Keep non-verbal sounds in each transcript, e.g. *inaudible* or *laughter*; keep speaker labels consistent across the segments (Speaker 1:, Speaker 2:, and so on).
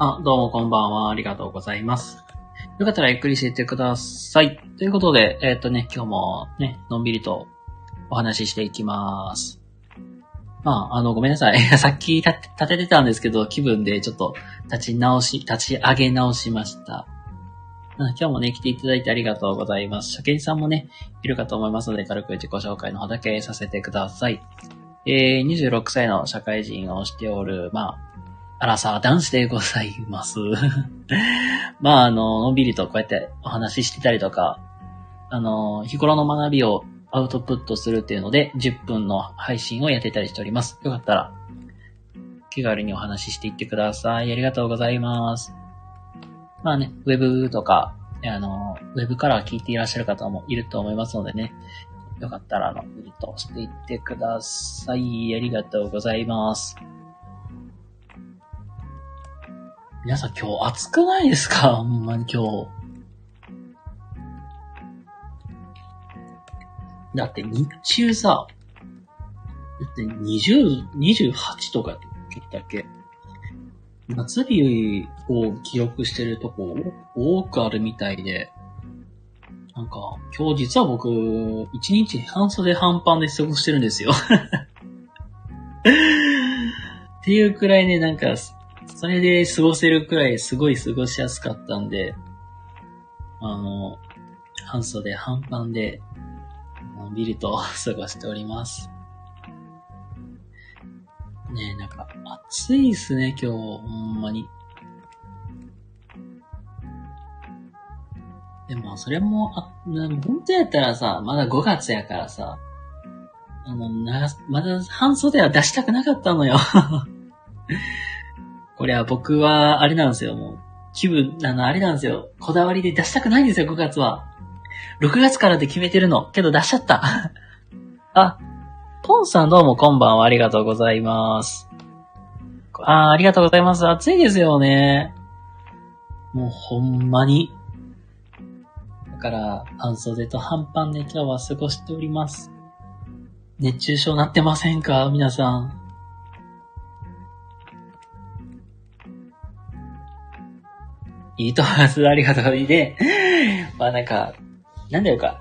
Speaker 1: あ、どうもこんばんは。ありがとうございます。よかったらゆっくりしていってください。ということで、えっ、とね、今日もね、のんびりとお話ししていきます。まあ、あの、ごめんなさい。*laughs* さっき立て立ててたんですけど、気分でちょっと立ち直し、立ち上げ直しました。今日もね、来ていただいてありがとうございます。初見さんもね、いるかと思いますので、軽く自己紹介の方だけさせてください。えー、26歳の社会人をしておる、まあ、アラサー男子でございます。*laughs* まあ、あの、のんびりとこうやってお話ししてたりとか、あの、日頃の学びをアウトプットするっていうので、10分の配信をやってたりしております。よかったら、気軽にお話ししていってください。ありがとうございます。まあね、ウェブとか、あの、ウェブから聞いていらっしゃる方もいると思いますのでね、よかったら、あの、ミリとしていってください。ありがとうございます。皆さん今日暑くないですか？*laughs* ほんまに今日。だって日中さ、だって20、28とかって言っっけ？夏日を記録してるとこ多くあるみたいで、なんか、今日実は僕、一日半袖半パンで過ごしてるんですよ。*laughs* っていうくらいね、なんか、それで過ごせるくらいすごい過ごしやすかったんで、あの、半袖半パンで、のんびりと *laughs* 過ごしております。ねえ、なんか、暑いっすね、今日、ほんまに。でも、それも、あ、な本当やったらさ、まだ5月やからさ、あの、な、まだ半袖は出したくなかったのよ。*laughs* これは僕は、あれなんですよ、もう。気分、あの、あれなんですよ。こだわりで出したくないんですよ、5月は。6月からで決めてるの。けど出しちゃった。*laughs* あ、ポンさんどうもこんばんは。ありがとうございます。あありがとうございます。暑いですよね。もうほんまに。だから、半袖と半パンで今日は過ごしております。熱中症なってませんか？皆さん。いいと思います。ありがとう。で、まあなんか、なんだよか。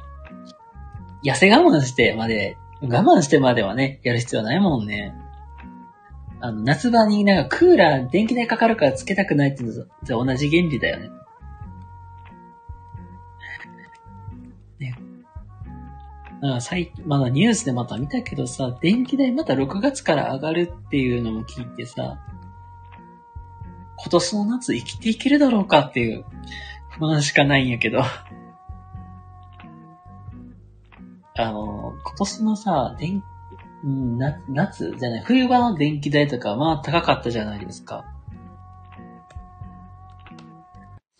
Speaker 1: 痩せ我慢してまで、我慢してまではね、やる必要ないもんね。あの、夏場になんかクーラー、電気代かかるからつけたくないってのと同じ原理だよね。ね。なんか最まだニュースでまた見たけどさ、電気代また6月から上がるっていうのも聞いてさ、今年の夏生きていけるだろうかっていう不安しかないんやけど。あの、今年のさ、電、な夏じゃない、冬場の電気代とかまあ高かったじゃないですか。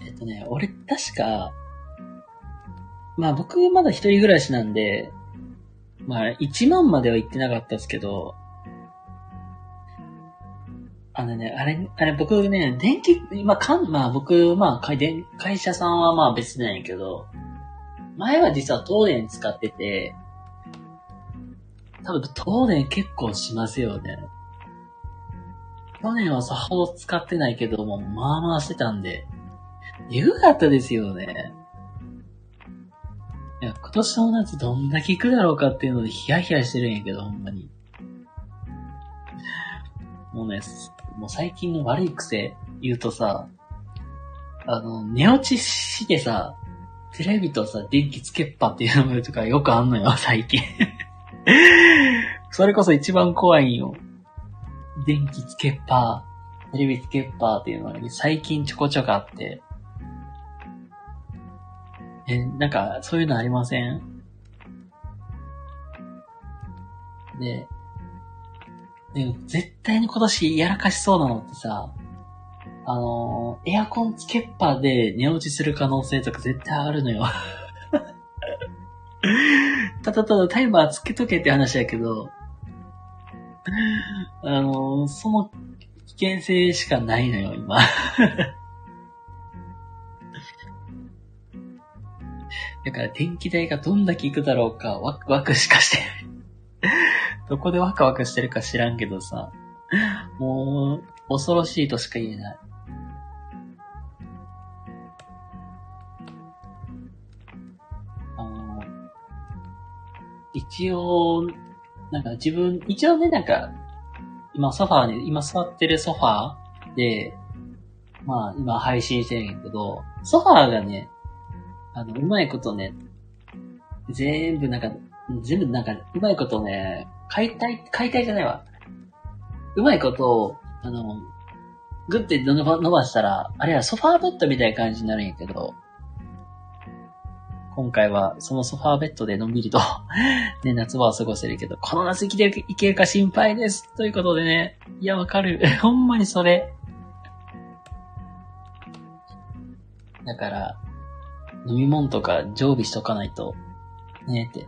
Speaker 1: えっとね、俺確か、まあ僕まだ一人暮らしなんで、まあ1万までは行ってなかったですけど、あのね、あれ、あれ僕ね、電気、まあ、かん、まあ僕、まあ会電会社さんはまあ別なんやけど、前は実は東電使ってて、多分東電結構しますよね。去年はさほど使ってないけども、まあまあしてたんで、えぐかったですよね。いや、今年の夏どんだけ行くだろうかっていうのでヒヤヒヤしてるんやけど、ほんまに。もうね、もう最近の悪い癖言うとさ、あの、寝落ちしてさ、テレビとさ、電気つけっぱっていうのとかよくあんのよ、*laughs* 最近。それこそ一番怖いんよ。電気つけっぱ、テレビつけっぱっていうのが最近ちょこちょこあって。え、なんか、そういうのありません？で、で、絶対に今年やらかしそうなのってさ、あのーエアコンつけっぱで寝落ちする可能性とか絶対あるのよ。*laughs* ただただタイマーつけとけって話やけど、あのーその危険性しかないのよ、今。*laughs* だから電気代がどんだけいくだろうか、ワクワクしかしてない。*laughs* どこでワクワクしてるか知らんけどさ、もう、恐ろしいとしか言えない。あの、一応、なんか自分、一応ね、なんか、今ソファーに、今座ってるソファーで、まあ今配信してるんやけど、ソファーがね、あの、うまいことね、全部なんか全部なんか、うまいことね、解体、解体じゃないわ。うまいことをあの、グッて伸ば伸ばしたら、あれはソファーベッドみたいな感じになるんやけど、今回はそのソファーベッドでのんびりと *laughs* ね、夏場を過ごせるけど、この夏生きていけるか心配です。ということでね、いや、わかる。*laughs* ほんまにそれ。だから、飲み物とか常備しとかないと、ねって。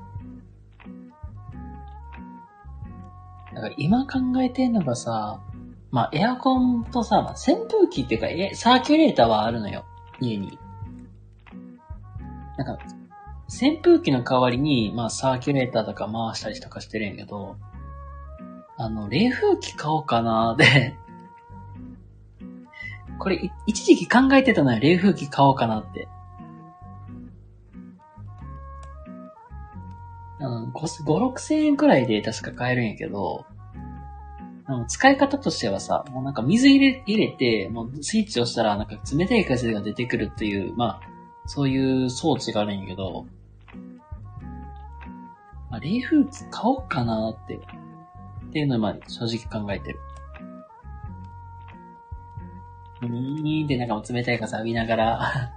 Speaker 1: だから今考えてんのがさ、まあエアコンとさ、まあ、扇風機っていうか、え、サーキュレーターはあるのよ。家に。なんか、扇風機の代わりに、まあ、サーキュレーターとか回したりとかしてるんやけど、あの、冷風機買おうかなーで、これ、一時期考えてたのよ、冷風機買おうかなって。5、6千円くらいで確か買えるんやけど、あの、使い方としてはさ、もうなんか水入れ、入れて、もうスイッチ押したらなんか冷たい風が出てくるっていう、まあ、そういう装置があるんやけど、まあ、冷風機買おうかなって、っていうのをまあ正直考えてる。にーんでなんかも冷たい風浴びながら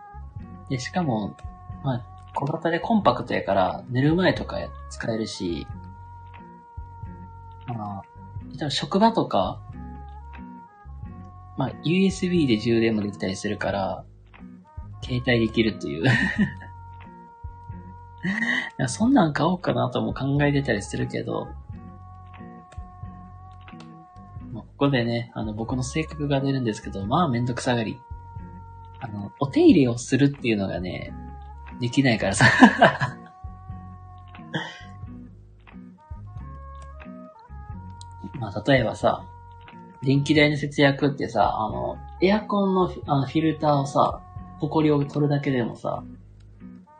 Speaker 1: *laughs* で、しかも、まあ、小型でコンパクトやから、寝る前とか使えるし、まあ、職場とか、まあ、USB で充電もできたりするから、携帯できるっていう *laughs* そんなん買おうかなとも考えてたりするけど、まあここでね、あの、僕の性格が出るんですけど、まあめんどくさがり。あの、お手入れをするっていうのがね、できないからさまあ、例えばさ、電気代の節約ってさ、あの、エアコンのあのフィルターをさ、埃を取るだけでもさ、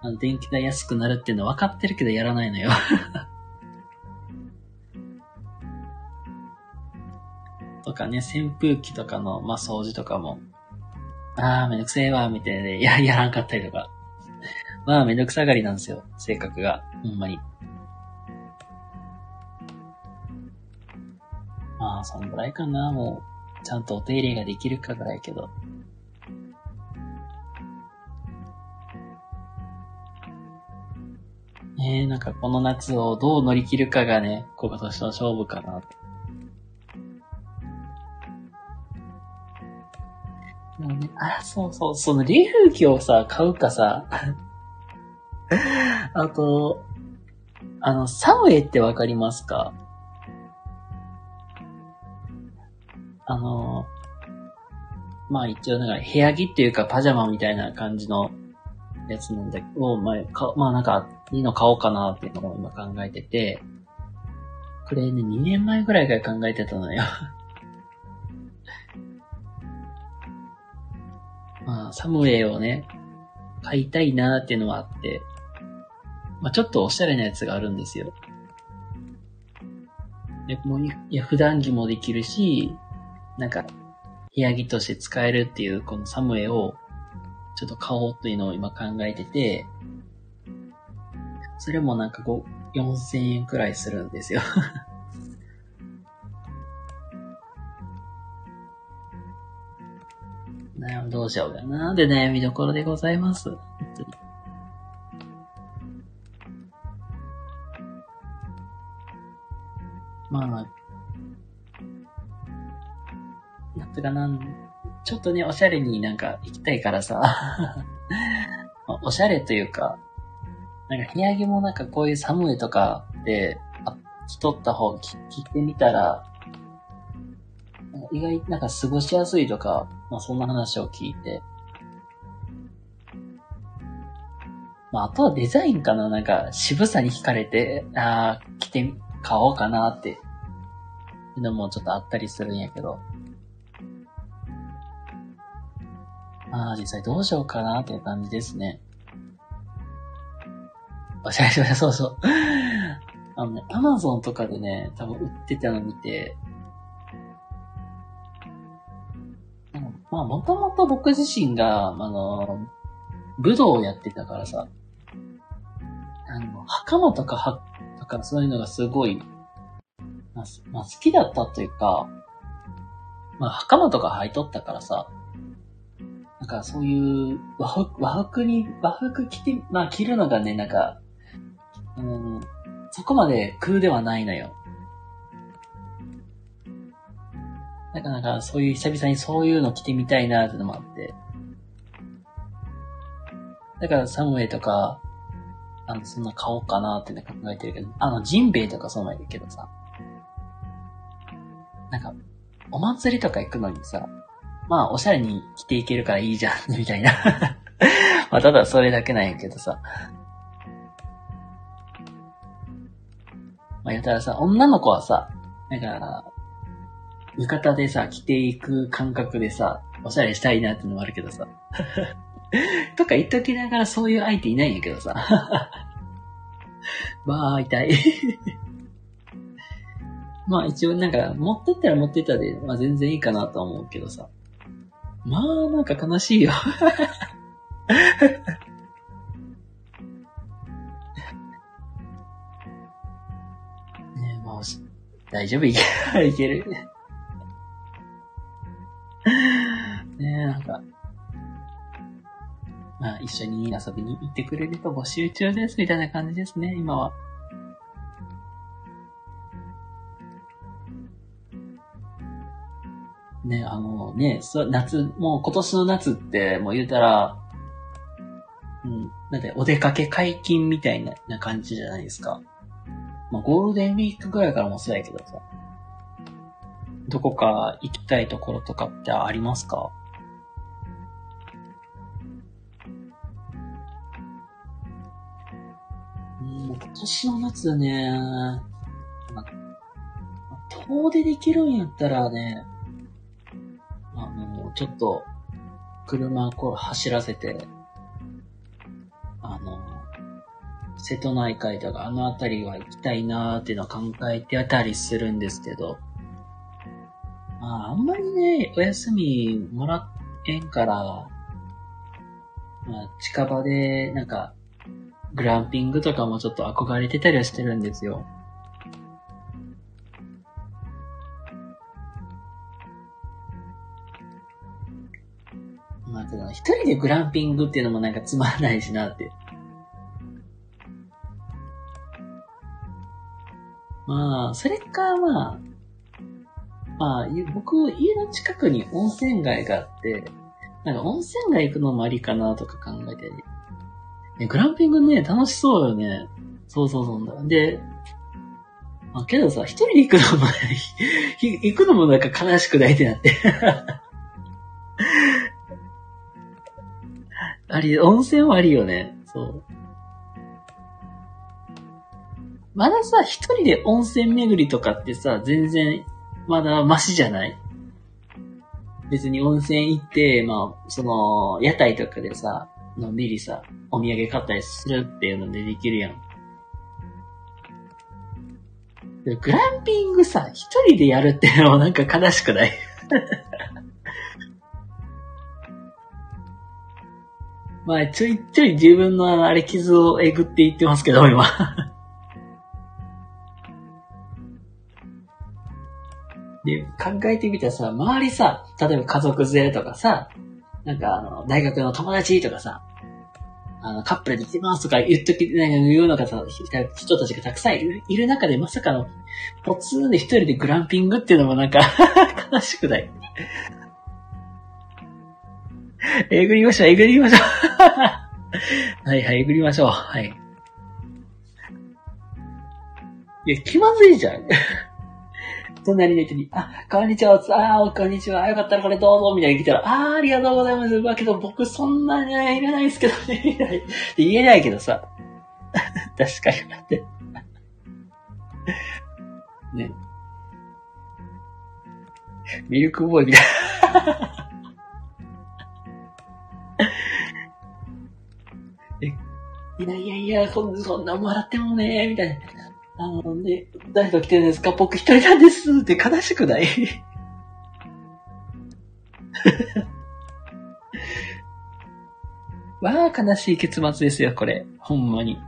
Speaker 1: あの、電気代安くなるっていうの分かってるけどやらないのよ *laughs* とかね、扇風機とかの、まあ、掃除とかも、あーめんどくせえわ、みたいで、や、やらんかったりとか。まあ、めんどくさがりなんですよ、性格が。ほんまに。まあ、そんぐらいかな、もう。ちゃんとお手入れができるかぐらいけど。ねえ、なんかこの夏をどう乗り切るかがね、今年の勝負かな。もうね、あ、そうそう、その冷風機をさ、買うかさ、あと、あの、サウェイってわかりますか？あの、まあ一応なんか部屋着っていうかパジャマみたいな感じのやつなんだけど、まあ、かまあなんか、いいの買おうかなっていうのを今考えてて、これね、2年前ぐらいから考えてたのよ。*laughs* まあ、サムウェイをね、買いたいなーっていうのはあって、まあちょっとおしゃれなやつがあるんですよ。で、もう、いや、普段着もできるし、なんか、部屋着として使えるっていう、このサムウェイを、ちょっと買おうというのを今考えてて、それもなんかこう、4000円くらいするんですよ *laughs* 悩む、どうしようかな。で悩みどころでございます。本当に。まあ、なんてかなん、ちょっとね、おしゃれになんか行きたいからさ、*laughs* おしゃれというか、なんか部屋着もなんかこういう寒いとかで、あ、着とった方、着着てみたら、意外なんか過ごしやすいとか、まあそんな話を聞いて。まああとはデザインかななんか渋さに惹かれて、ああ、着て、買おうかなって、いうのもちょっとあったりするんやけど。まあ、実際どうしようかなっていう感じですね。おしゃれしました、そうそう。あのね、アマゾンとかでね、多分売ってたの見て、まあ、もともと僕自身が、あの、武道をやってたからさ、あの、袴とかは、かそういうのがすごい、まあ、まあ、好きだったというか、まあ、袴とか履いとったからさ、なんかそういう和服、和服に、和服着て、まあ着るのがね、なんか、うん、そこまで空ではないのよ。なかなかそういう久々にそういうの着てみたいなってのもあって。だからサムウェイとか、あの、そんな買おうかなってね考えてるけど、あの、ジンベイとかそうなんやけどさ。なんか、お祭りとか行くのにさ、まあ、おしゃれに着ていけるからいいじゃん、みたいな *laughs* まあ、ただそれだけなんやけどさ。まあ、言ったらさ、女の子はさ、なんか、浴衣でさ、着ていく感覚でさ、おしゃれしたいなってのもあるけどさ。*laughs* とか言っときながらそういう相手いないんやけどさ。*laughs* まあ、痛い *laughs* まあ一応なんか、持ってったら持ってったで、まあ全然いいかなと思うけどさ。まあなんか悲しいよねえ、もう、大丈夫？いけいける？一緒に遊びに行ってくれると募集中です、みたいな感じですね、今は。ね、あのね、そ夏、もう今年の夏ってもう言うたら、うん、なんでお出かけ解禁みたいなな感じじゃないですか。まあゴールデンウィークぐらいからもそうやけどさ。どこか行きたいところとかってありますか？年の夏ね、ま遠出できるんやったらね、あの、ちょっと、車こう走らせて、あの、瀬戸内海とかあの辺りは行きたいなーっていうのは考えてたりするんですけど、まあ、あんまりね、お休みもらえんから、まあ、近場で、なんか、グランピングとかもちょっと憧れてたりはしてるんですよ。まあ、ただ、一人でグランピングっていうのもなんかつまらないしなって。まあ、それか、まあ、まあ、僕、家の近くに温泉街があって、なんか温泉街行くのもありかなとか考えて、ね、グランピングね、楽しそうよね。そうそうそうで、あ、けどさ、一人で行くのも *laughs* 行くのもなんか悲しくないってなって *laughs* あり、温泉はありよね。そう。まださ、一人で温泉巡りとかってさ、全然まだマシじゃない？別に温泉行って、まあ、その、屋台とかでさ、のんびりさ、お土産買ったりするっていうのでできるやん。グランピングさ、一人でやるっていうのもなんか悲しくない？*laughs* まあ、ちょいちょい自分のあれ傷をえぐっていってますけど、今 *laughs* で、考えてみたらさ、周りさ、例えば家族連れとかさ、なんかあの、大学の友達とかさ、あの、カップルで来てますとか言っとき、なんか言うのがさ、人たちがたくさんいるいる中で、まさかの、ポツンで一人でグランピングっていうのもなんか *laughs* 悲しくない？えぐりましょう、えぐりましょうはいはい、えぐりましょう。はい。いや、気まずいじゃん。隣の人に、あ、こんにちは、ああ、こんにちは、よかったらこれどうぞ、みたいに来たら、ああ、ありがとうございます。だけど僕そんなにいらないですけどね、*laughs* みたい言えないけどさ。*laughs* 確かに、だって。*laughs* ね。ミルクボーイみたいな。いやいやいや、そんそんなもらってもね、みたいな。あのね、誰と来てるんですか？僕一人なんですって悲しくない？*laughs* わあ、悲しい結末ですよ、これ。ほんまに。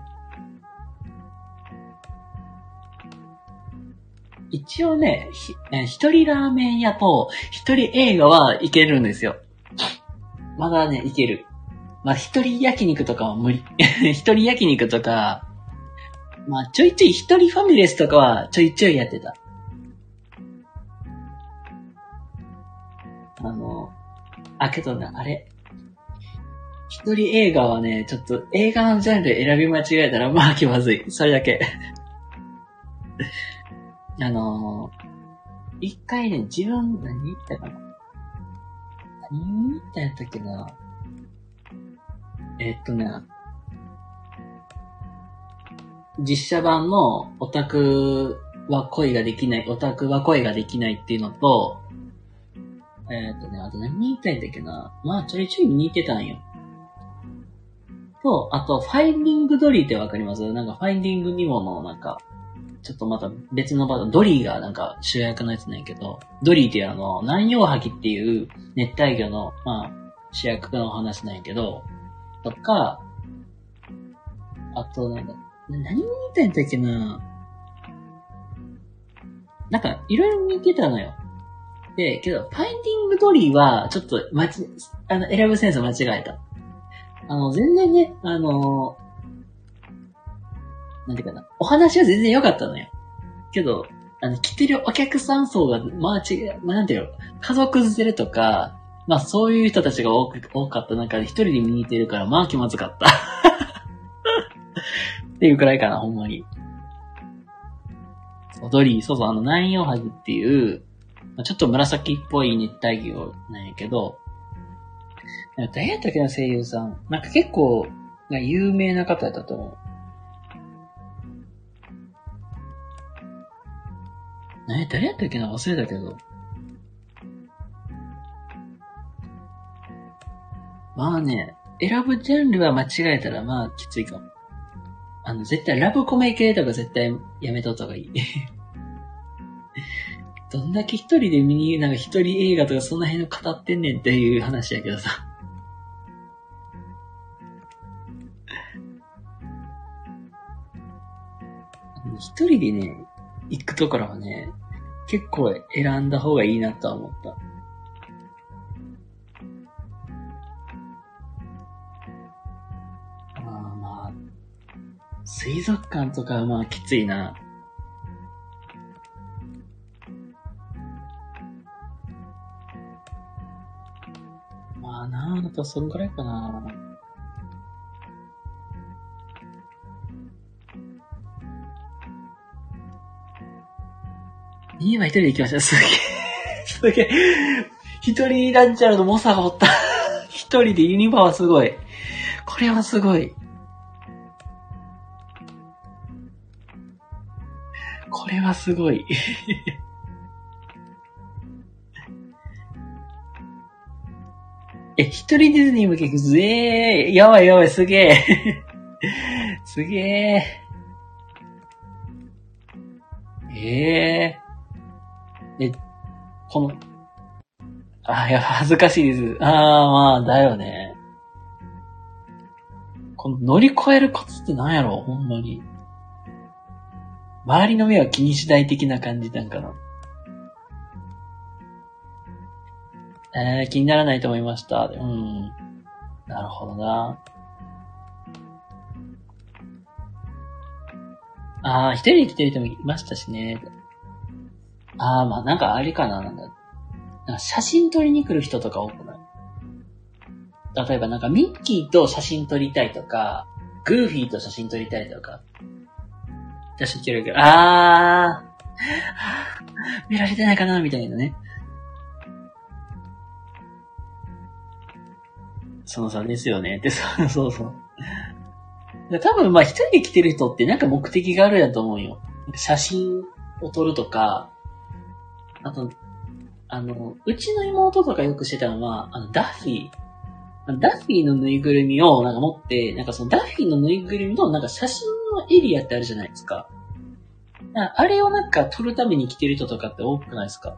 Speaker 1: 一応ね、ひえ一人ラーメン屋と一人映画はいけるんですよ。まだね、いける。まあ、一人焼肉とかは無理。*laughs* 一人焼肉とか、まあ、ちょいちょい一人ファミレスとかはちょいちょいやってた。あの、あ、けどね、あれ。一人映画はね、ちょっと映画のジャンル選び間違えたらまあ気まずい。それだけ。*laughs* あの、一回ね、自分、何言ったかな何言ったやったっけなえ、っとね、実写版のオタクは恋ができない、オタクは恋ができないっていうのと、えー、っとね、あと何言いたいんだっけな。まあ、ちょいちょい見てたんよ。と、あと、ファインディングドリーってわかります？なんか、ファインディングニモの、なんか、ちょっとまた別のバー、ドリーがなんか主役のやつなんやけど、ドリーってあの、南洋ハキっていう熱帯魚の、まあ、主役のお話なんやけど、とか、あと、なんだっ、何見てんだっけななんか、いろいろ見てたのよ。で、けど、ファインディングドリーは、ちょっと、まち、あの、選ぶセンス間違えた。あの、全然ね、あの、なんていうかな、お話は全然良かったのよ。けど、あの、来てるお客さん層が、まあ違う、まあ、なんていうの、家族連れとか、まあそういう人たちが多く多かった中で一人で見に行ってるから、まあ気まずかった。っていうくらいかな、ほんまに。踊り、そうそう、あの、南洋ハギっていう、ちょっと紫っぽい熱帯魚なんやけど、誰やったっけな、声優さん。なんか結構、有名な方やったと思う。ね、誰やったっけな忘れたけど。まあね、選ぶジャンルは間違えたらまあきついかも。あの、絶対ラブコメ系とか絶対やめとった方がいい。*laughs* どんだけ一人で見に、なんか一人映画とかそんな辺の語ってんねんっていう話やけどさ。*laughs* 一人でね、行くところはね、結構選んだ方がいいなとは思った。水族館とかはまあきついな。まあなあ、とそんくらいかな。家は一人で行きました。すげえ。すげえ。一人ランチャーの猛者がおった。一人でユニバはすごい。これはすごい。はすごい。え、一人ディズニー向けずえー、やばいやばい、すげえ。すげえ。ええー。え、この、あ、いや、恥ずかしいです。ああ、まあ、だよね。この乗り越えるコツって何やろほんまに。周りの目は気にしない的な感じなんかな。えー、気にならないと思いました。うん。なるほどな。ああ、一人で来てる人もいましたしね。ああ、まあなんかあれかな、なんだ。なんか写真撮りに来る人とか多くない？例えばなんかミッキーと写真撮りたいとか、グーフィーと写真撮りたいとか。写真撮るけど、あー、見られてないかなみたいなね。そのさんですよね。って、そうそうそう。多分まあ一人で来てる人ってなんか目的があるやと思うよ。写真を撮るとか、あと、あの、うちの妹とかよくしてたのは、あの、ダッフィー。ダッフィーのぬいぐるみをなんか持って、なんかそのダッフィーのぬいぐるみのなんか写真のエリアってあるじゃないですか。あれをなんか撮るために来てる人とかって多くないですか？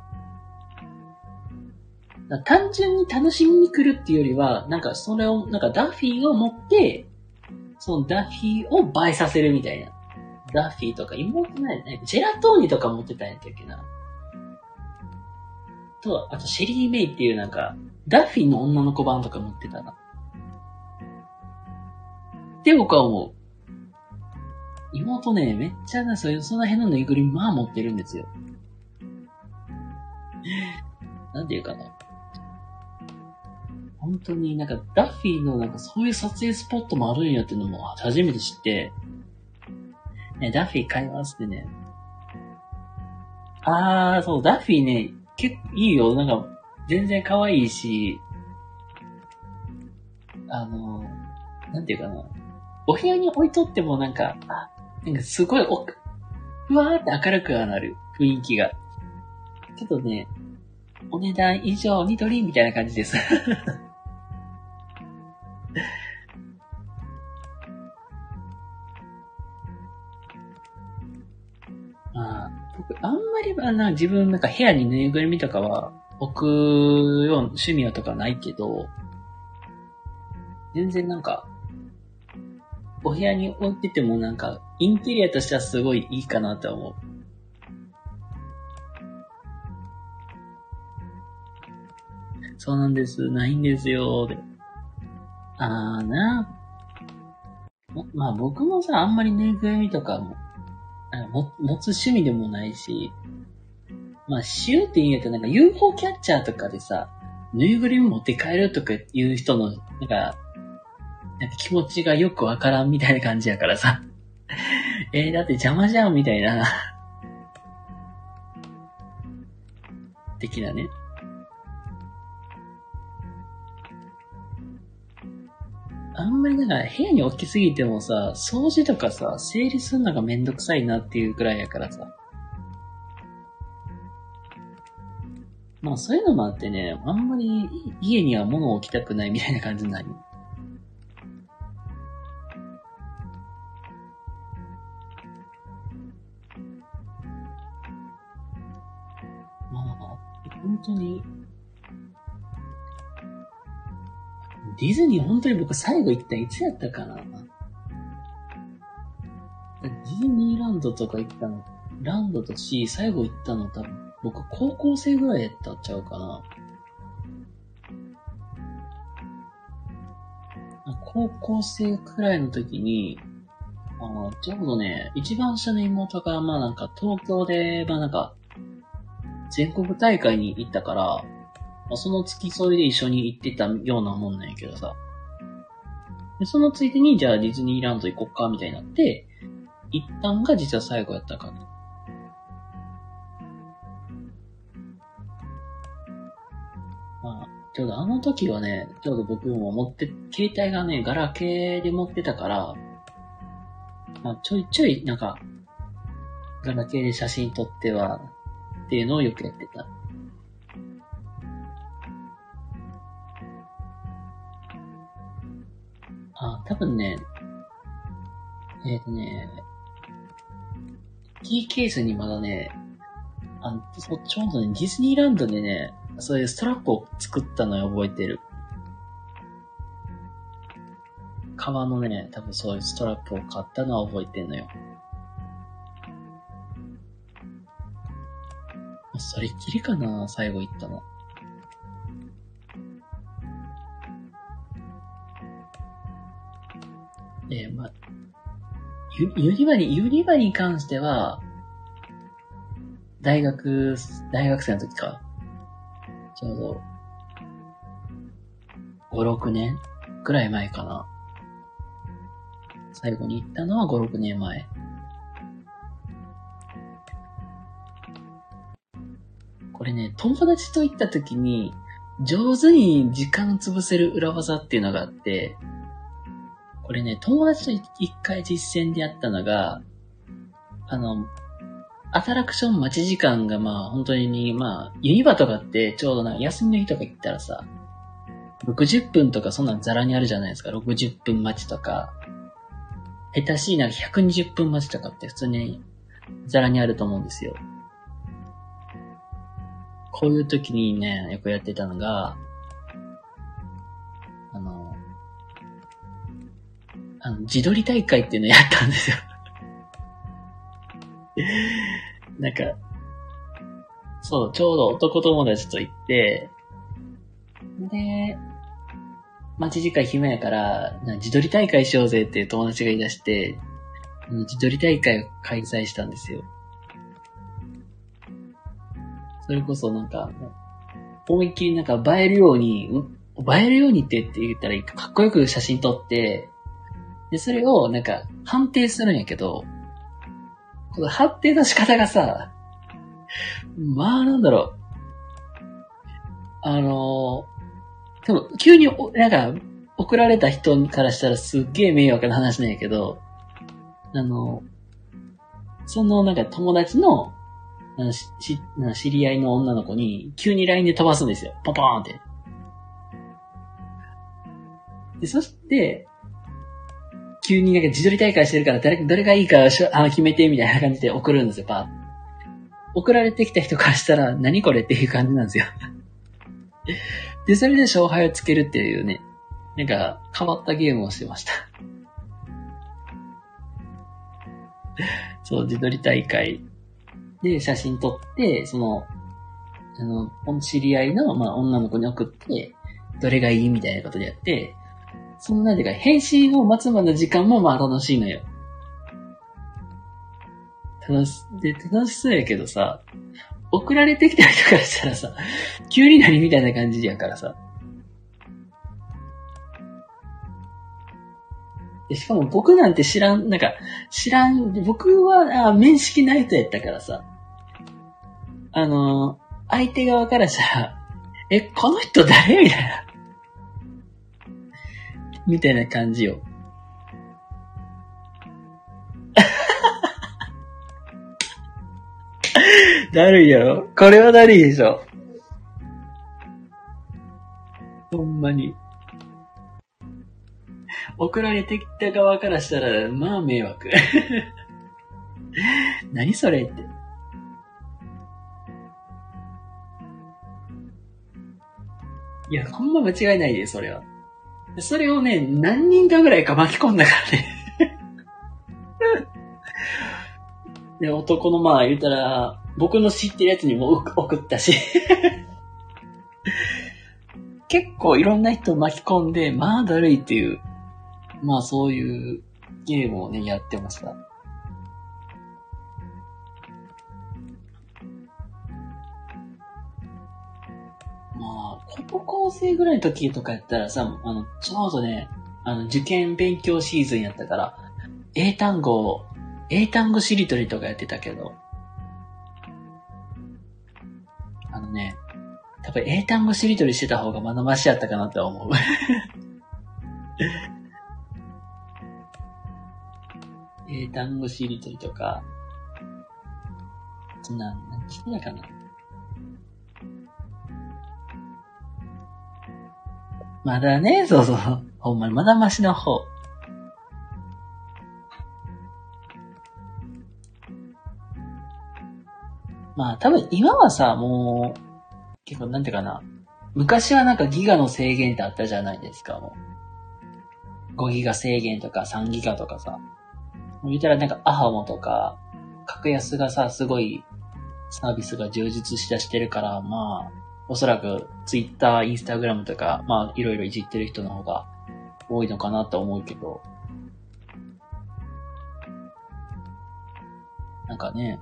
Speaker 1: か単純に楽しみに来るっていうよりは、なんかそれを、なんかダッフィーを持って、そのダッフィーを映えさせるみたいな。ダッフィーとか妹ないね。ジェラトーニとか持ってたんやったっけな。と、あとシェリー・メイっていうなんか、ダッフィーの女の子版とか持ってたな。って僕は思う。妹ね、めっちゃな、そういう、その辺のぬいぐるみ、まあ持ってるんですよ。なんていうかな。本当になんか、ダッフィーのなんかそういう撮影スポットもあるんやっていうのも初めて知って、ね、ダッフィー買いますってね。あー、そう、ダッフィーね、結構いいよ。なんか、全然可愛いし、あの、なんていうかな。お部屋に置いとってもなんか、あ、なんかすごいお、ふわーって明るくはなる雰囲気が。ちょっとね、お値段以上ニトリみたいな感じです。*laughs* まあ、僕、あんまりはな、自分なんか部屋にぬいぐるみとかは置くような趣味はとかないけど、全然なんか、お部屋に置いててもなんか、インテリアとしてはすごいいいかなと思う。そうなんです。ないんですよ。であーな。もまあ僕もさ、あんまりぬいぐるみとかも、も持つ趣味でもないし、まあ、しようって言うんやったらなんか UFO キャッチャーとかでさ、ぬいぐるみ持って帰るとかいう人の、なんか、なんか気持ちがよくわからんみたいな感じやからさ。*laughs* えー、だって邪魔じゃんみたいな。*laughs* 的なね。あんまりなんか部屋に置きすぎてもさ、掃除とかさ、整理するのがめんどくさいなっていうくらいやからさ。まあそういうのもあってね、あんまり家には物を置きたくないみたいな感じになる。本当に、ディズニー本当に僕最後行ったいつやったかな？ディズニーランドとか行ったの、ランドとシー最後行ったの多分、僕高校生ぐらいやったんちゃうかな。高校生くらいの時に、あの、ちょうどね、一番下の妹が、まあなんか東京で、まあなんか、全国大会に行ったから、まあ、その付き添いで一緒に行ってたようなもんなんやけどさ。で、そのついでに、じゃあディズニーランド行こっか、みたいになって、行ったんが実は最後やったかと。まあ、ちょうどあの時はね、ちょうど僕も持って、携帯がね、ガラケーで持ってたから、まあ、ちょいちょい、なんか、ガラケーで写真撮っては、っていうのをよくやってた。あ、多分ね、えっ、ー、とね、キーケースにまだね、あの、そちょうどね、ディズニーランドでね、そういうストラップを作ったのを覚えてる。革のね、多分そういうストラップを買ったのは覚えてんのよ。それっきりかな、最後行ったの。え、まあ、ユユニバに、ユニバに関しては、大学、大学生の時か。ちょうど、5、6年くらい前かな。最後に行ったのは5、6年前。これね、友達と行った時に、上手に時間を潰せる裏技っていうのがあって、これね、友達と一回実践でやったのが、あの、アトラクション待ち時間がまあ本当に、まあ、ユニバとかってちょうどな、休みの日とか行ったらさ、60分とかそんなんザラにあるじゃないですか。60分待ちとか。下手しいな120分待ちとかって普通にざらにあると思うんですよ。こういう時にね、よくやってたのが、あの、あの、自撮り大会っていうのやったんですよ。*laughs* なんか、そう、ちょうど男友達と行って、で、待ち時間暇やから、自撮り大会しようぜっていう友達がい出して、自撮り大会を開催したんですよ。それこそなんか、思いっきりなんか映えるように、映えるようにってって言ったらいいか、かっこよく写真撮って、で、それをなんか判定するんやけど、この判定の仕方がさ、まあなんだろう。あの多分急になんか送られた人からしたらすっげえ迷惑な話なんやけど、あの、そのなんか友達、のし知り合いの女の子に急に LINE で飛ばすんですよ。ポポーンって。で、そして、急になんか自撮り大会してるから誰、どれがいいかあの決めてみたいな感じで送るんですよ、パー送られてきた人からしたら、何これっていう感じなんですよ。*laughs* で、それで勝敗をつけるっていうね、なんか変わったゲームをしてました。*laughs* そう、自撮り大会で写真撮って、その、あの、知り合いの、まあ、女の子に送って、どれがいいみたいなことでやって、そんなんでか、返信を待つまでの時間もまあ楽しいのよ。楽し、で、楽しそうやけどさ、送られてきた人からしたらさ、急に何みたいな感じやからさ。でしかも僕なんて知らん、なんか、知らん、僕は、あ面識ない人やったからさ。あの、相手側からしたら、え、この人誰？みたいな。みたいな感じよ。*laughs* だるいやろこれはだるいでしょ。ほんまに。送られてきた側からしたら、まあ迷惑。*laughs* 何それって。いや、ほんま間違いないで、それは。それをね、何人かぐらいか巻き込んだからね *laughs* で、男のまあ言うたら、僕の知ってるやつにも送ったし *laughs* 結構いろんな人を巻き込んで、まあだるいっていう、まあそういうゲームをね、やってました。高校生ぐらいの時とかやったらさ、あの、ちょうどね、あの、受験勉強シーズンやったから、英単語、英単語しりとりとかやってたけど、あのね、多分英単語しりとりしてた方がまだましやったかなって思う。*laughs* 英単語しりとりとか、そんな、何してたかなまだね、そうそう。ほんまにまだマシな方。まあ多分今はさ、もう、結構なんていうかな。昔はなんかギガの制限ってあったじゃないですか、もう。5ギガ制限とか3ギガとかさ。言ったらなんかアハモとか、格安がさ、すごいサービスが充実しだしてるから、まあ、おそらくツイッター、インスタグラムとか、まあいろいろいじってる人の方が多いのかなと思うけど、なんかね、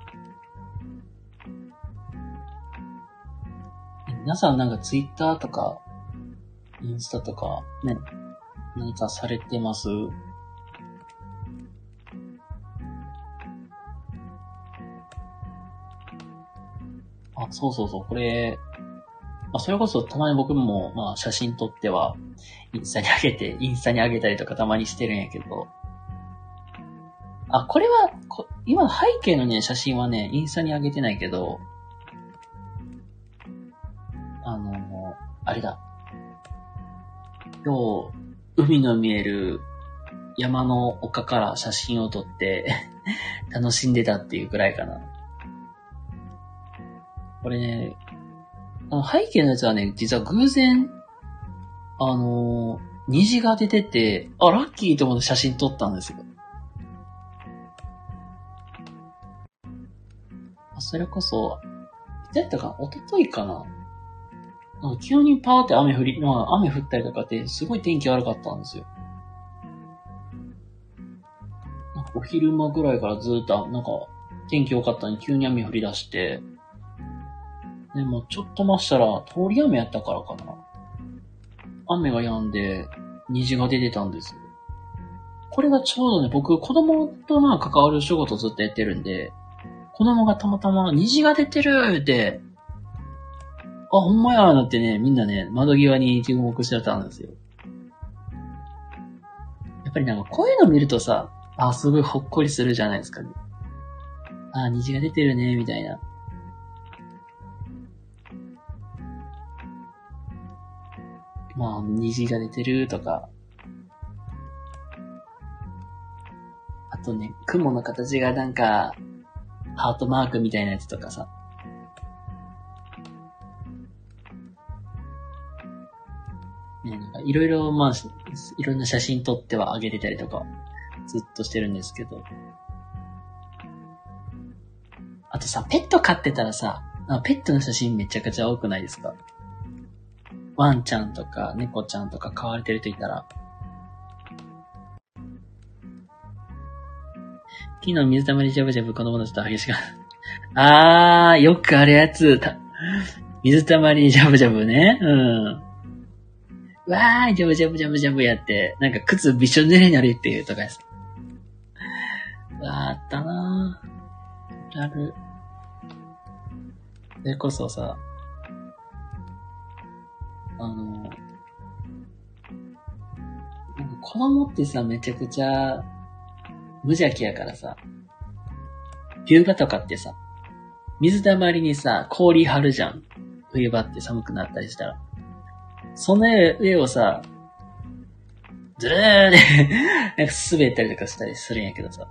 Speaker 1: 皆さんなんかツイッターとか、インスタとか、ね、何かされてます？あ、そうそうそう、これ、まあ、それこそたまに僕も、まあ、写真撮っては、インスタに上げて、インスタに上げたりとかたまにしてるんやけど、あ、これは、こ今背景のね、写真はね、インスタに上げてないけど、あの、あれだ。今日、海の見える山の丘から写真を撮って *laughs* 楽しんでたっていうくらいかな。これね、あの背景のやつはね、実は偶然、あのー虹が出てて、あ、ラッキーと思って写真撮ったんですよ。それこそ、いつやったかな？一昨日かな？なんか急にパーって雨降り、まあ雨降ったりとかってすごい天気悪かったんですよ。なんかお昼間ぐらいからずっと、なんか天気良かったのに急に雨降り出して、でもちょっと待したら通り雨やったからかな。雨が止んで、虹が出てたんですよ。これがちょうどね、僕、子供とまあ関わる仕事ずっとやってるんで、子供がたまたま虹が出てるって、あ、ほんまやーなってね、みんなね、窓際に注目してたんですよ。やっぱりなんかこういうの見るとさ、あ、すごいほっこりするじゃないですかね。あ、虹が出てるね、みたいな。まあ、虹が出てるとか、あとね、雲の形がなんか、ハートマークみたいなやつとかさ。ね、なんかいろいろ、まあ、いろんな写真撮ってはあげてたりとか、ずっとしてるんですけど。あとさ、ペット飼ってたらさ、ペットの写真めちゃくちゃ多くないですか？ワンちゃんとか猫ちゃんとか飼われてる人いたら、昨日水溜りジャブジャブ子供たちと激しか *laughs* あー、よくあるやつ。水溜りジャブジャブね。うん。わーい、ジャブジャブジャブジャブやって、なんか靴びしょ濡れになるっていうとかです。わー、あったなー。ある。それこそさ、あの、なんか子供ってさ、めちゃくちゃ無邪気やからさ、冬場とかってさ、水たまりにさ、氷張るじゃん。冬場って寒くなったりしたら。その上をさ、ずるーで *laughs* なんか滑ったりとかしたりするんやけどさ。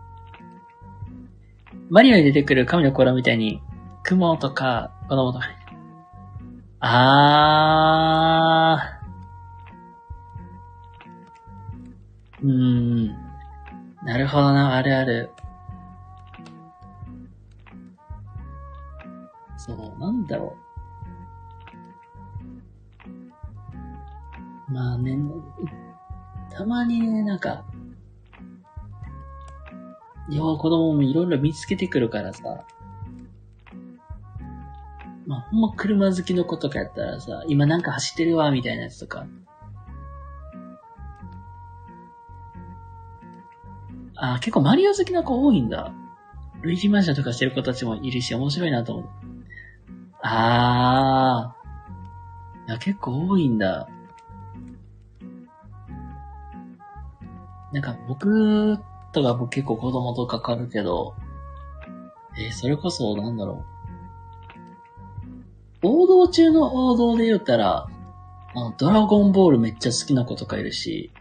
Speaker 1: マリオに出てくる神の甲羅みたいに、雲とか子供とかあー。うーん。なるほどな、あるある。そう、なんだろう。まあね、たまにね、なんか、よう子供もいろいろ見つけてくるからさ、まあ、ほんま車好きの子とかやったらさ、今なんか走ってるわ、みたいなやつとか。あ、結構マリオ好きな子多いんだ。ルイージマンションとかしてる子たちもいるし、面白いなと思う。あー。いや、結構多いんだ。なんか僕とか僕結構子供とかかるけど、えー、それこそなんだろう。王道中の王道で言ったら、あの、ドラゴンボールめっちゃ好きな子とかいるし、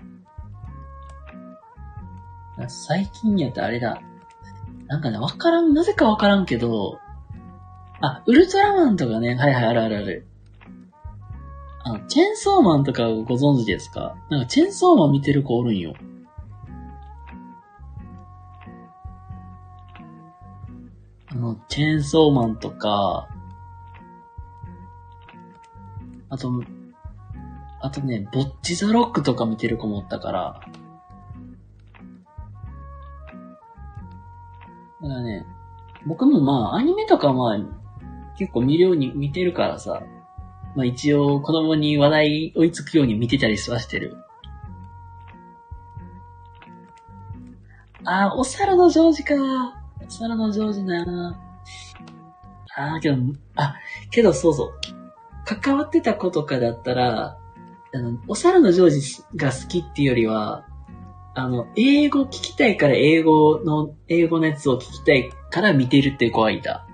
Speaker 1: 最近やったらあれだ。なんかね、わからん、なぜかわからんけど、あ、ウルトラマンとかね、はいはい、あるあるある。あの、チェンソーマンとかご存知ですか？なんかチェンソーマン見てる子おるんよ。あの、チェーンソーマンとか、あと、あとね、ボッチザロックとか見てる子もおったから、だからね、僕もまあ、アニメとかまあ、結構見るように見てるからさ、まあ一応子供に話題追いつくように見てたりはしてる。あー、お皿のジョージかお皿のジョージなあー、けど、あ、けどそうそう。関わってた子とかだったら、あの、お猿のジョージが好きっていうよりは、あの、英語聞きたいから英語の、英語のやつを聞きたいから見てるっていう子はいた。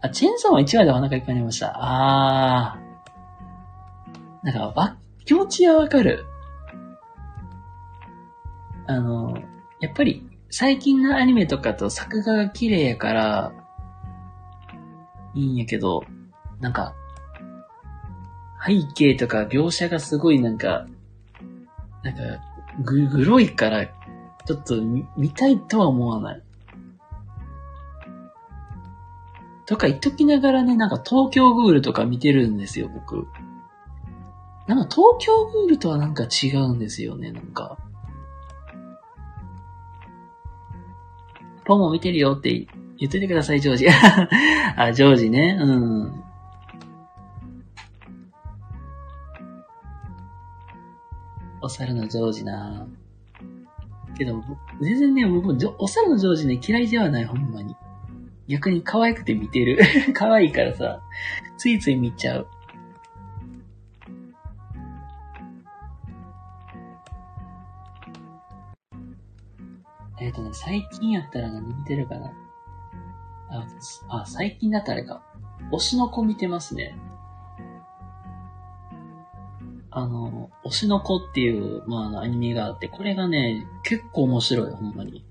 Speaker 1: あ、チェンソーは1話でお腹いっぱいになりました。あー。なんか、わ、気持ちはわかる。あの、やっぱり最近のアニメとかと作画が綺麗やから、いいんやけど、なんか、背景とか描写がすごいなんか、なんか、ぐ、グロいから、ちょっと見見たいとは思わない。とか言っときながらね、なんか東京グールとか見てるんですよ、僕。なんか東京グールとはなんか違うんですよね、なんか。ポンも見てるよって言っといてください、ジョージ。*laughs* あ、ジョージね。うん。お猿のジョージなけど、全然ね、僕、ジョお猿のジョージね、嫌いではない、ほんまに。逆に可愛くて見てる。*laughs* 可愛いからさ、ついつい見ちゃう。えっ、とね、最近やったら何見てるかなあ、あ、最近だったらあれか。推しの子見てますね。あの、推しの子っていう、まあ、アニメがあって、これがね、結構面白い、ほんまに。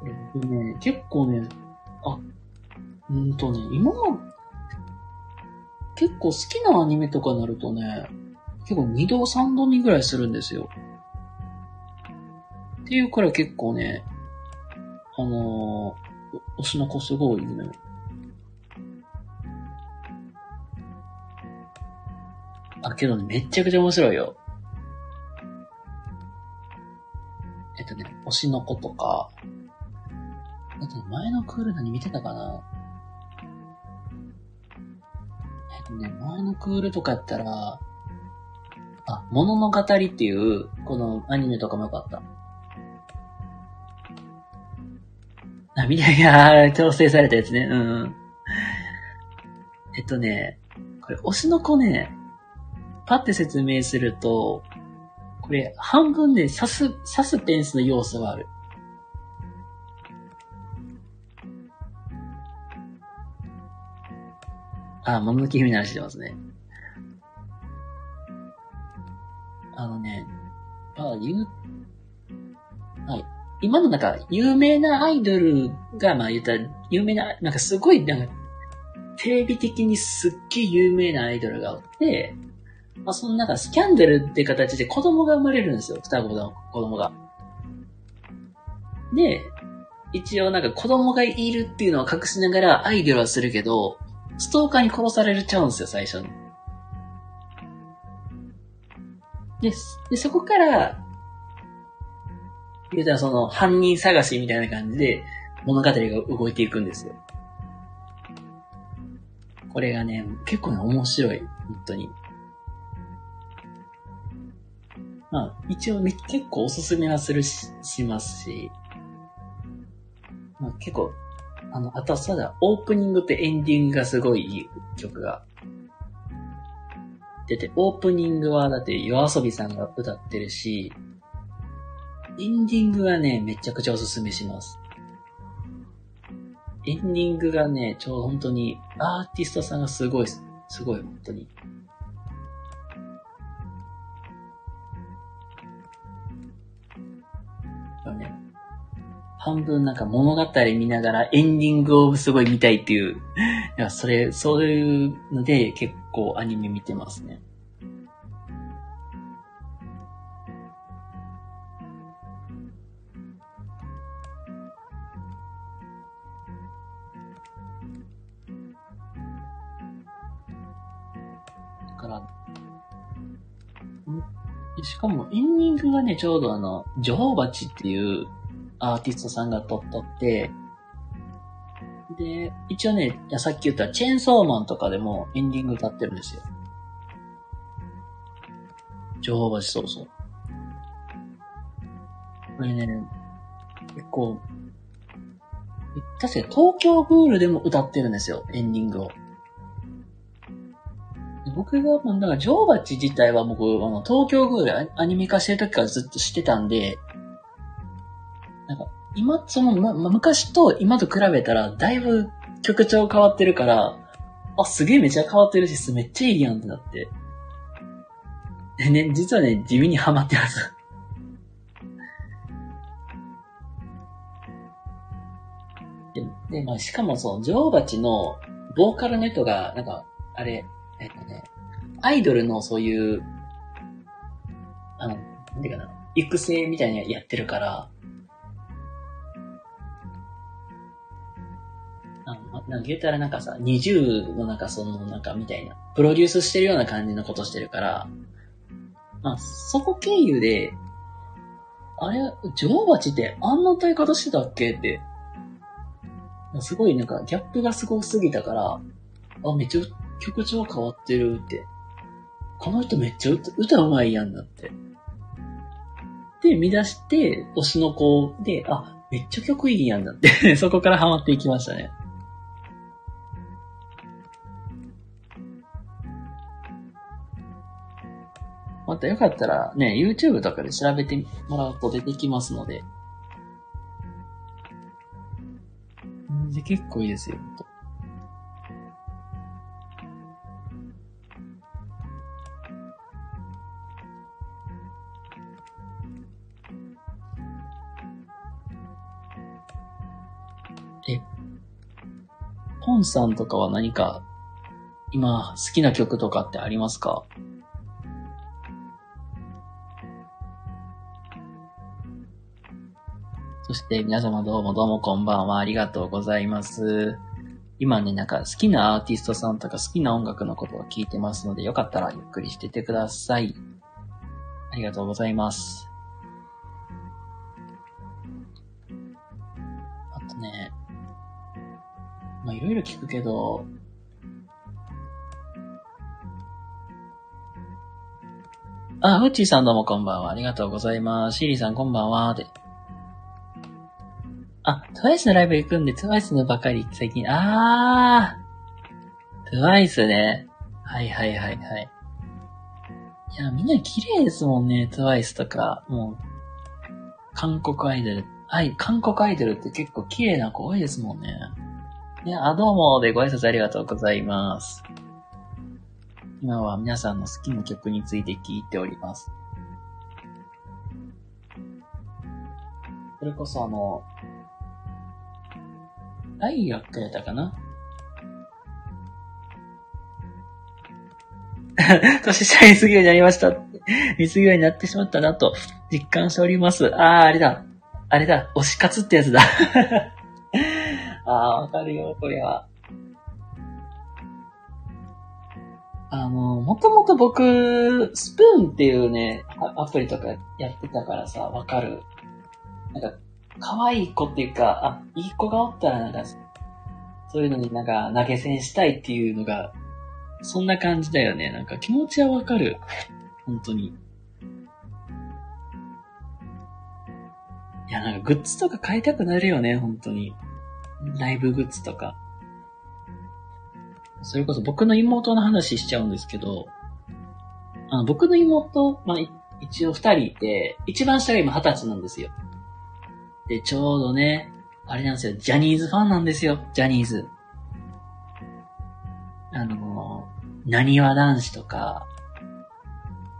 Speaker 1: これ僕ね、結構ね、あ、うんとね、今ま、結構好きなアニメとかになるとね、結構2度3度見ぐらいするんですよ。っていうから結構ね、あのー、推しの子すごいいいの。あ、けどね、めちゃくちゃ面白いよ。えっとね、推しの子とか、あとね、前のクール何見てたかなえっとね、前のクールとかやったら、あ、物の語っていう、このアニメとかもよかった。あ、見たいや調整されたやつね。うん。えっとね、これ、推しの子ね、パって説明すると、これ、半分でサス、サスペンスの要素がある。あ、もののけ姫の話してますね。あのね、まあ、言う、はい。今のなんか、有名なアイドルが、まあ言ったら、有名な、なんかすごい、なんか、テレビ的にすっげえ有名なアイドルがおって、まあそのなんかスキャンダルって形で子供が生まれるんですよ、双子の子供が。で、一応なんか子供がいるっていうのを隠しながらアイドルはするけど、ストーカーに殺されるちゃうんですよ、最初に。で、でそこから、言うたらその犯人探しみたいな感じで物語が動いていくんですよ。これがね、結構ね、面白い。本当に。まあ、一応ね、結構おすすめはするし、しますし、まあ結構、あの、あとはそうだ、オープニングとエンディングがすごいいい曲が出て、オープニングはだって夜遊びさんが歌ってるし、エンディングはね、めちゃくちゃおすすめします。エンディングがね、ちょうど本当に、アーティストさんがすごい、すごい、本当に。半分なんか物語見ながらエンディングをすごい見たいっていう、いや、それ、そういうので結構アニメ見てますね。もエングがね、ちょうどあの、ジョホバチっていうアーティストさんが撮っとって、で、一応ね、さっき言ったチェーンソーマンとかでもエンディング歌ってるんですよ。ジョホバチそうそう。これね、結構、確かに東京グールでも歌ってるんですよ、エンディングを。僕が、まあ、だから、ジョーバチ自体は僕、あの、東京グールアニメ化してる時からずっと知ってたんで、なんか、今、その、ま、ま昔と今と比べたら、だいぶ曲調変わってるから、あ、すげえめちゃ変わってるし、めっちゃいいやんってなって。でね、実はね、地味にハマってます。で、でまあ、しかもそう、女王蜂のボーカルの人が、なんか、あれ、えっとね、アイドルのそういう、あの、なんていうかな、育成みたいにやってるから、あのなんか言ったらなんかさ、20のなんかそのなんかみたいな、プロデュースしてるような感じのことしてるから、まあ、そこ経由で、あれ、女王蜂ってあんな歌い方してたっけって、すごいなんかギャップがすごすぎたから、あ、めっちゃ曲調変わってるって。この人めっちゃ歌歌うまいやんだって。で、見出して、推しの子で、あ、めっちゃ曲いいやんだって。*laughs* そこからハマっていきましたね。またよかったらね、YouTube とかで調べてもらうと出てきますので。で結構いいですよ。ほんとポンさんとかは何か、今好きな曲とかってありますか？そして皆様どうもどうもこんばんは。ありがとうございます。今ね、なんか好きなアーティストさんとか好きな音楽のことを聞いてますので、よかったらゆっくりしててください。ありがとうございます。あとね、まあいろいろ聞くけど、あ、フッチーさんどうもこんばんは。ありがとうございます。シーリーさんこんばんは。で。あ、トゥワイスのライブ行くんで、トゥワイスのばかり最近、あー、トゥワイスね。はいはいはいはい。いや、みんな綺麗ですもんね、トゥワイスとか。もう、韓国アイドル。はい、韓国アイドルって結構綺麗な子多いですもんね。いや、あ、どうもでご挨拶ありがとうございます。今は皆さんの好きな曲について聞いております。それこそあの、大学やったかな？*laughs* 年下に過ぎようになりました。見過ぎるようになってしまったなと実感しております。あー、あれだ。あれだ。推し活ってやつだ。あー、わかるよ、これは。あの、もともと僕、スプーンっていうね、アアプリとかやってたからさ、わかる。なんか、可愛い子っていうか、あ、いい子がおったらなんか、そういうのになんか投げ銭したいっていうのが、そんな感じだよね。なんか気持ちはわかる。本当に。いや、なんかグッズとか買いたくなるよね、本当に。ライブグッズとか。それこそ僕の妹の話しちゃうんですけど、あの僕の妹、まあ、一応二人いて、一番下が今二十歳なんですよ。で、ちょうどね、あれなんですよ、ジャニーズファンなんですよ、ジャニーズ。あの、なにわ男子とか、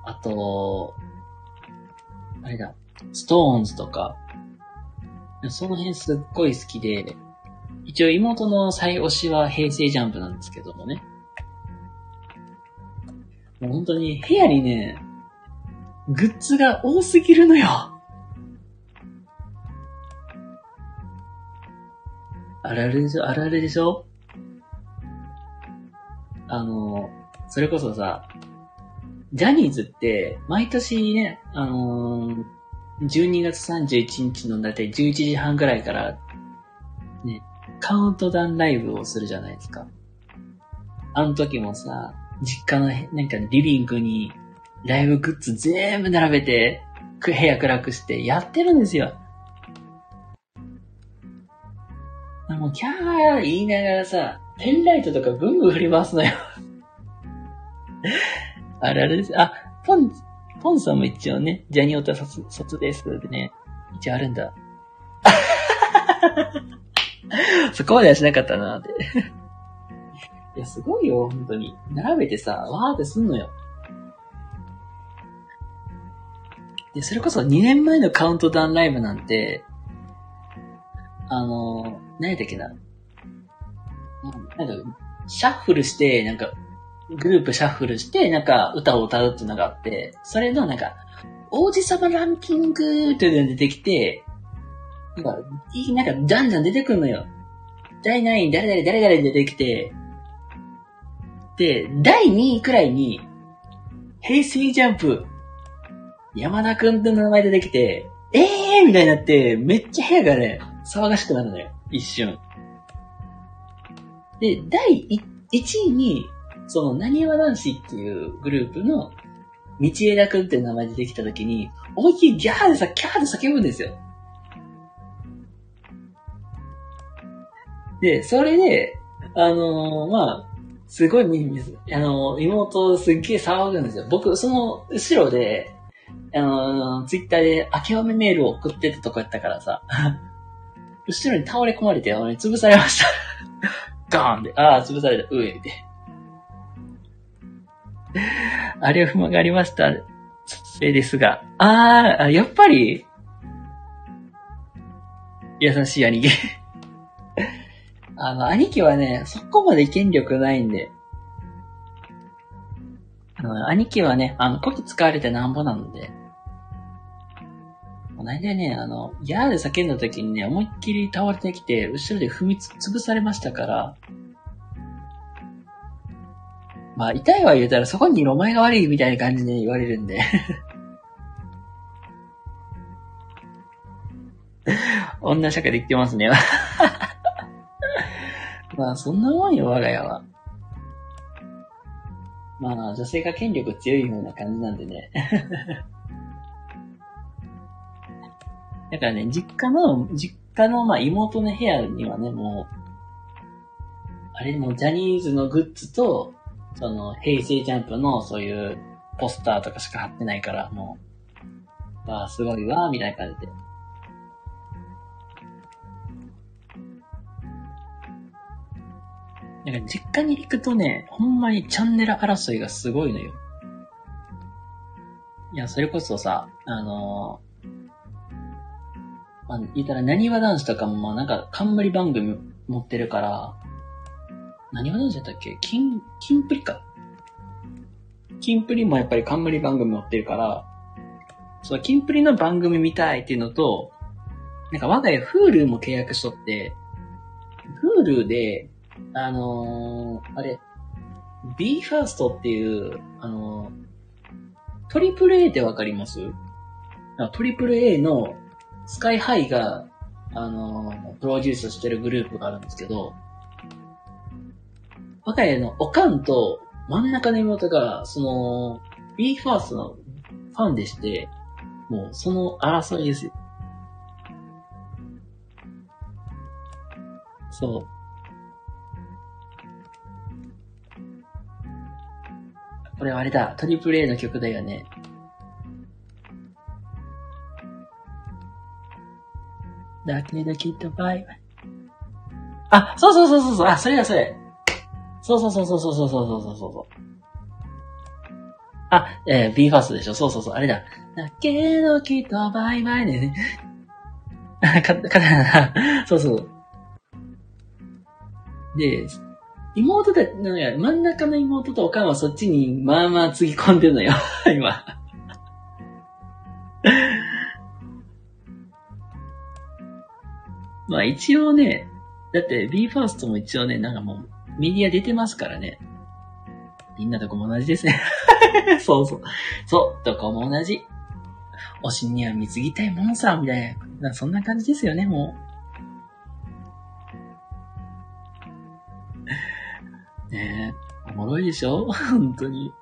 Speaker 1: あと、あれだ、ストーンズとか、その辺すっごい好きで、一応妹の最推しは平成ジャンプなんですけどもね。もう本当に部屋にね、グッズが多すぎるのよ。あるあるでしょあるあるでしょあの、それこそさ、ジャニーズって、毎年ね、あのー12月31日のだいたい11時半ぐらいから、カウントダウンライブをするじゃないですか。あの時もさ、実家のなんかリビングにライブグッズ全部並べて、部屋暗くしてやってるんですよ。もうキャー言いながらさ、ペンライトとかブンブン振り回すのよ。*laughs* あれあれです。あ、ポン、ポンさんも一応ね、ジャニオタ卒卒です。でね、一応あるんだ。*laughs* そこまではしなかったなって。*laughs* いや、すごいよ、本当に。並べてさ、わーってすんのよ。で、それこそ2年前のカウントダウンライブなんて、あの、何やったっけな。なんか、シャッフルして、なんか、グループシャッフルして、なんか、歌を歌うっていうのがあって、それのなんか、王子様ランキングっていうのが出てきて、なんか、なんか、じゃんじゃん出てくんのよ。第何位、誰々、誰々出てきて、で、第2位くらいに、平成ジャンプ、山田くんって名前出てきて、ええーみたいになって、めっちゃ部屋がね、騒がしくなるのよ。一瞬。で、第1位に、その、なにわ男子っていうグループの、道枝くんって名前出てきた時に、思いっきりギャーでさ、キャーで叫ぶんですよ。で、それで、あのー、まあ、すごい、あのー、妹すっげえ騒ぐんですよ。僕、その後ろで、あのー、ツイッターで明けおめメールを送ってたとこやったからさ、*laughs* 後ろに倒れ込まれて、俺潰されました *laughs* ガーンで、ああ、潰された、上で。*laughs* あれは不満がありました。それですが。ああ、やっぱり、優しい兄貴あの、兄貴はね、そこまで権力ないんで。あの、兄貴はね、あの、こき使われてなんぼなので。この間ね、あの、ヤーで叫んだ時にね、思いっきり倒れてきて、後ろで踏みつ、潰されましたから、まあ、痛いは言うたらそこにお前が悪いみたいな感じで言われるんで *laughs* 女社会で言ってますねまあ、そんなもんよ、我が家は。まあ、女性が権力強いような感じなんでね。*laughs* だからね、実家の、実家の、まあ、妹の部屋にはね、もう、あれもジャニーズのグッズと、その、平成ジャンプのそういうポスターとかしか貼ってないから、もう、わあ、すごいわ、みたいな感じで。なんか実家に行くとね、ほんまにチャンネル争いがすごいのよ。いや、それこそさ、あのー、まあ、言ったら、何わ男子とかも、まあなんか、冠番組持ってるから、何わ男子だったっけ？金、金プリか。金プリもやっぱり冠番組持ってるから、そう、金プリの番組見たいっていうのと、なんか我が家 Hulu も契約しとって、Hulu で、あのー、あれ、BE:FIRST っていう、あのー、トリプル A ってわかります？トリプル A のスカイハイが、あのー、プロデュースしてるグループがあるんですけど、我が家のおかんと真ん中の妹が、その、BE:FIRST のファンでして、もうその争いですよ。そう。これあれだ、トリプル A の曲だよね。だけどきっとバイバイ。あ、そうそうそうそうそう、あ、それだそれ。そうそうそうそうそうそうそうそうそう。あ、えー、b ファーストでしょそうそうそう、あれだ。だけどきっとバイバイね。あか、かだな。そうそう。で、妹だ、なんか真ん中の妹とおかんはそっちにまあまあつぎ込んでるのよ、*laughs* 今。*laughs* まあ一応ね、だって BE:FIRST も一応ね、なんかもうメディア出てますからね。みんなとこも同じですね。*laughs* そうそう。そう、どこも同じ。推しには貢ぎたいものさ、みたいな。そんな感じですよね、もう。でしょ？*laughs* 本当に。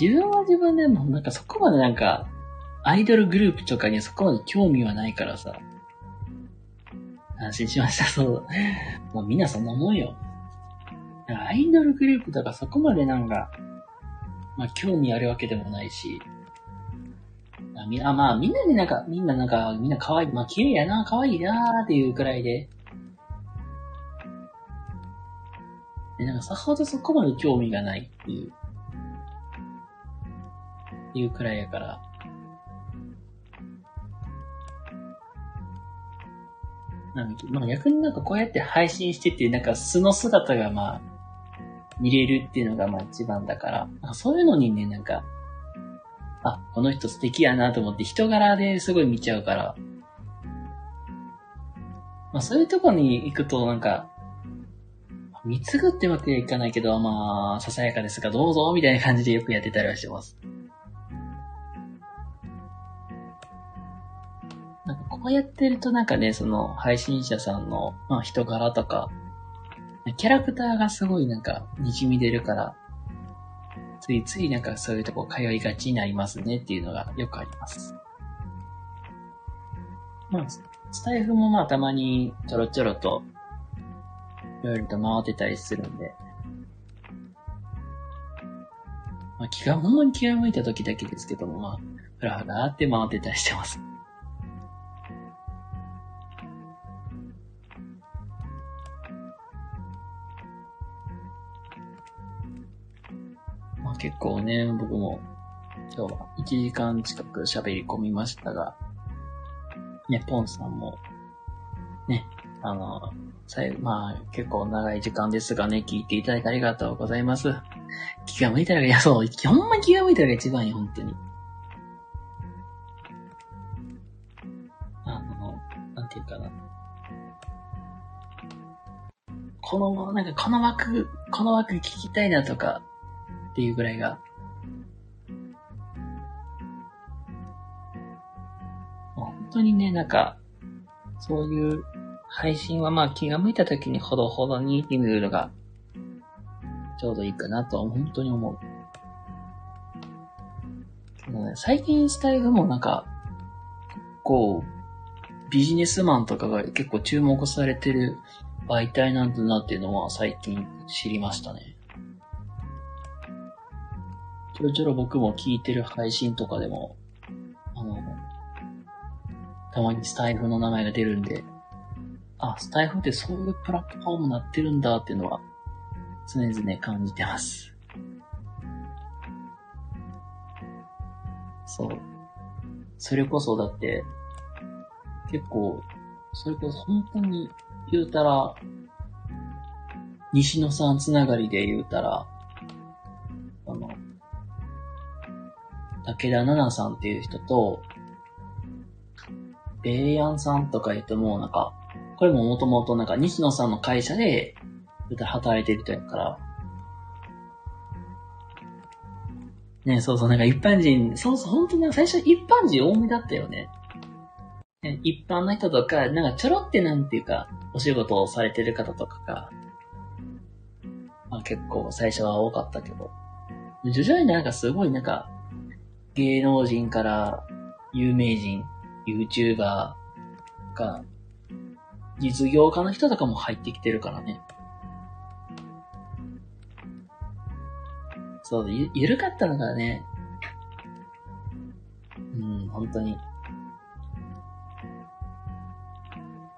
Speaker 1: 自分は自分でもなんかそこまでなんかアイドルグループとかにそこまで興味はないからさ。安心しました、*laughs* そう。もうみんなそんなもんよ。アイドルグループとかそこまでなんか、まあ興味あるわけでもないし。あみあまあみんなでなんか、みんななんか、みんな可愛い、まあ綺麗やな、可愛いなーっていうくらいで。で、なんかさほどそこまで興味がないっていう、いうくらいやから、なんかまあ逆になんかこうやって配信してて、なんか素の姿がまあ、見れるっていうのがまあ一番だから、そういうのにね、なんか、あ、この人素敵やなと思って人柄ですごい見ちゃうから、まあそういうとこに行くとなんか、貢ぐってわけにはいかないけど、まあ、ささやかですがどうぞ、みたいな感じでよくやってたりはしてます。なんかこうやってるとなんかね、その配信者さんの、まあ、人柄とか、キャラクターがすごいなんか滲み出るから、ついついなんかそういうとこ通いがちになりますねっていうのがよくあります。まあ、スタイフもまあたまにちょろちょろと、いろいろと回ってたりするんで、まあ気が、ほんまに気が向いた時だけですけども、まあ、ふらふらって回ってたりしてます。結構ね、僕も今日は1時間近く喋り込みましたが、ね、ポンさんも、ね、あの、最後、まあ結構長い時間ですがね、聞いていただいてありがとうございます。気が向いたら、いやそう、ほんま気が向いたら一番いい、本当に。あの、なんていうかな。この、なんかこの枠、この枠聞きたいなとか、っていうぐらいが、本当にね、なんか、そういう配信はまあ気が向いた時にほどほどにっていうのが、ちょうどいいかなと本当に思う。最近スタイルもなんか、こう、ビジネスマンとかが結構注目されてる媒体なんだなっていうのは最近知りましたね。ちょろちょろ僕も聞いてる配信とかでも、あの、たまにスタイフの名前が出るんで、あ、スタイフってそういうプラットフォームになってるんだっていうのは、常々感じてます。そう。それこそだって、結構、それこそ本当に言うたら、西野さんつながりで言うたら、武田奈々さんっていう人と、ベイヤンさんとか言っても、なんか、これももともとなんか西野さんの会社で、働いてる人やから。ねそうそう、なんか一般人、そうそう、本当に最初一般人多めだったよね。ね一般の人とか、なんかちょろってなんていうか、お仕事をされてる方とかが、まあ結構最初は多かったけど、徐々になんかすごいなんか、芸能人から有名人、YouTuber が、実業家の人とかも入ってきてるからね。そう、ゆ、ゆるかったのがね、うん、本当に。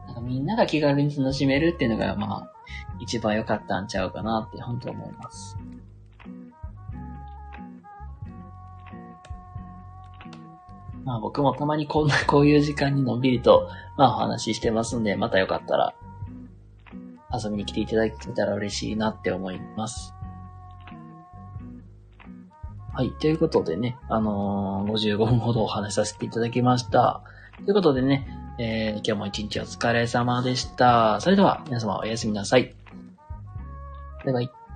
Speaker 1: なんかみんなが気軽に楽しめるっていうのが、まあ、一番良かったんちゃうかなって本当思います。まあ僕もたまにこんな、*laughs* こういう時間にのんびりと、まあお話ししてますんで、またよかったら、遊びに来ていただけたら嬉しいなって思います。はい。ということでね、あのー、55分ほどお話しさせていただきました。ということでね、えー、今日も一日お疲れ様でした。それでは、皆様おやすみなさい。バイバイ。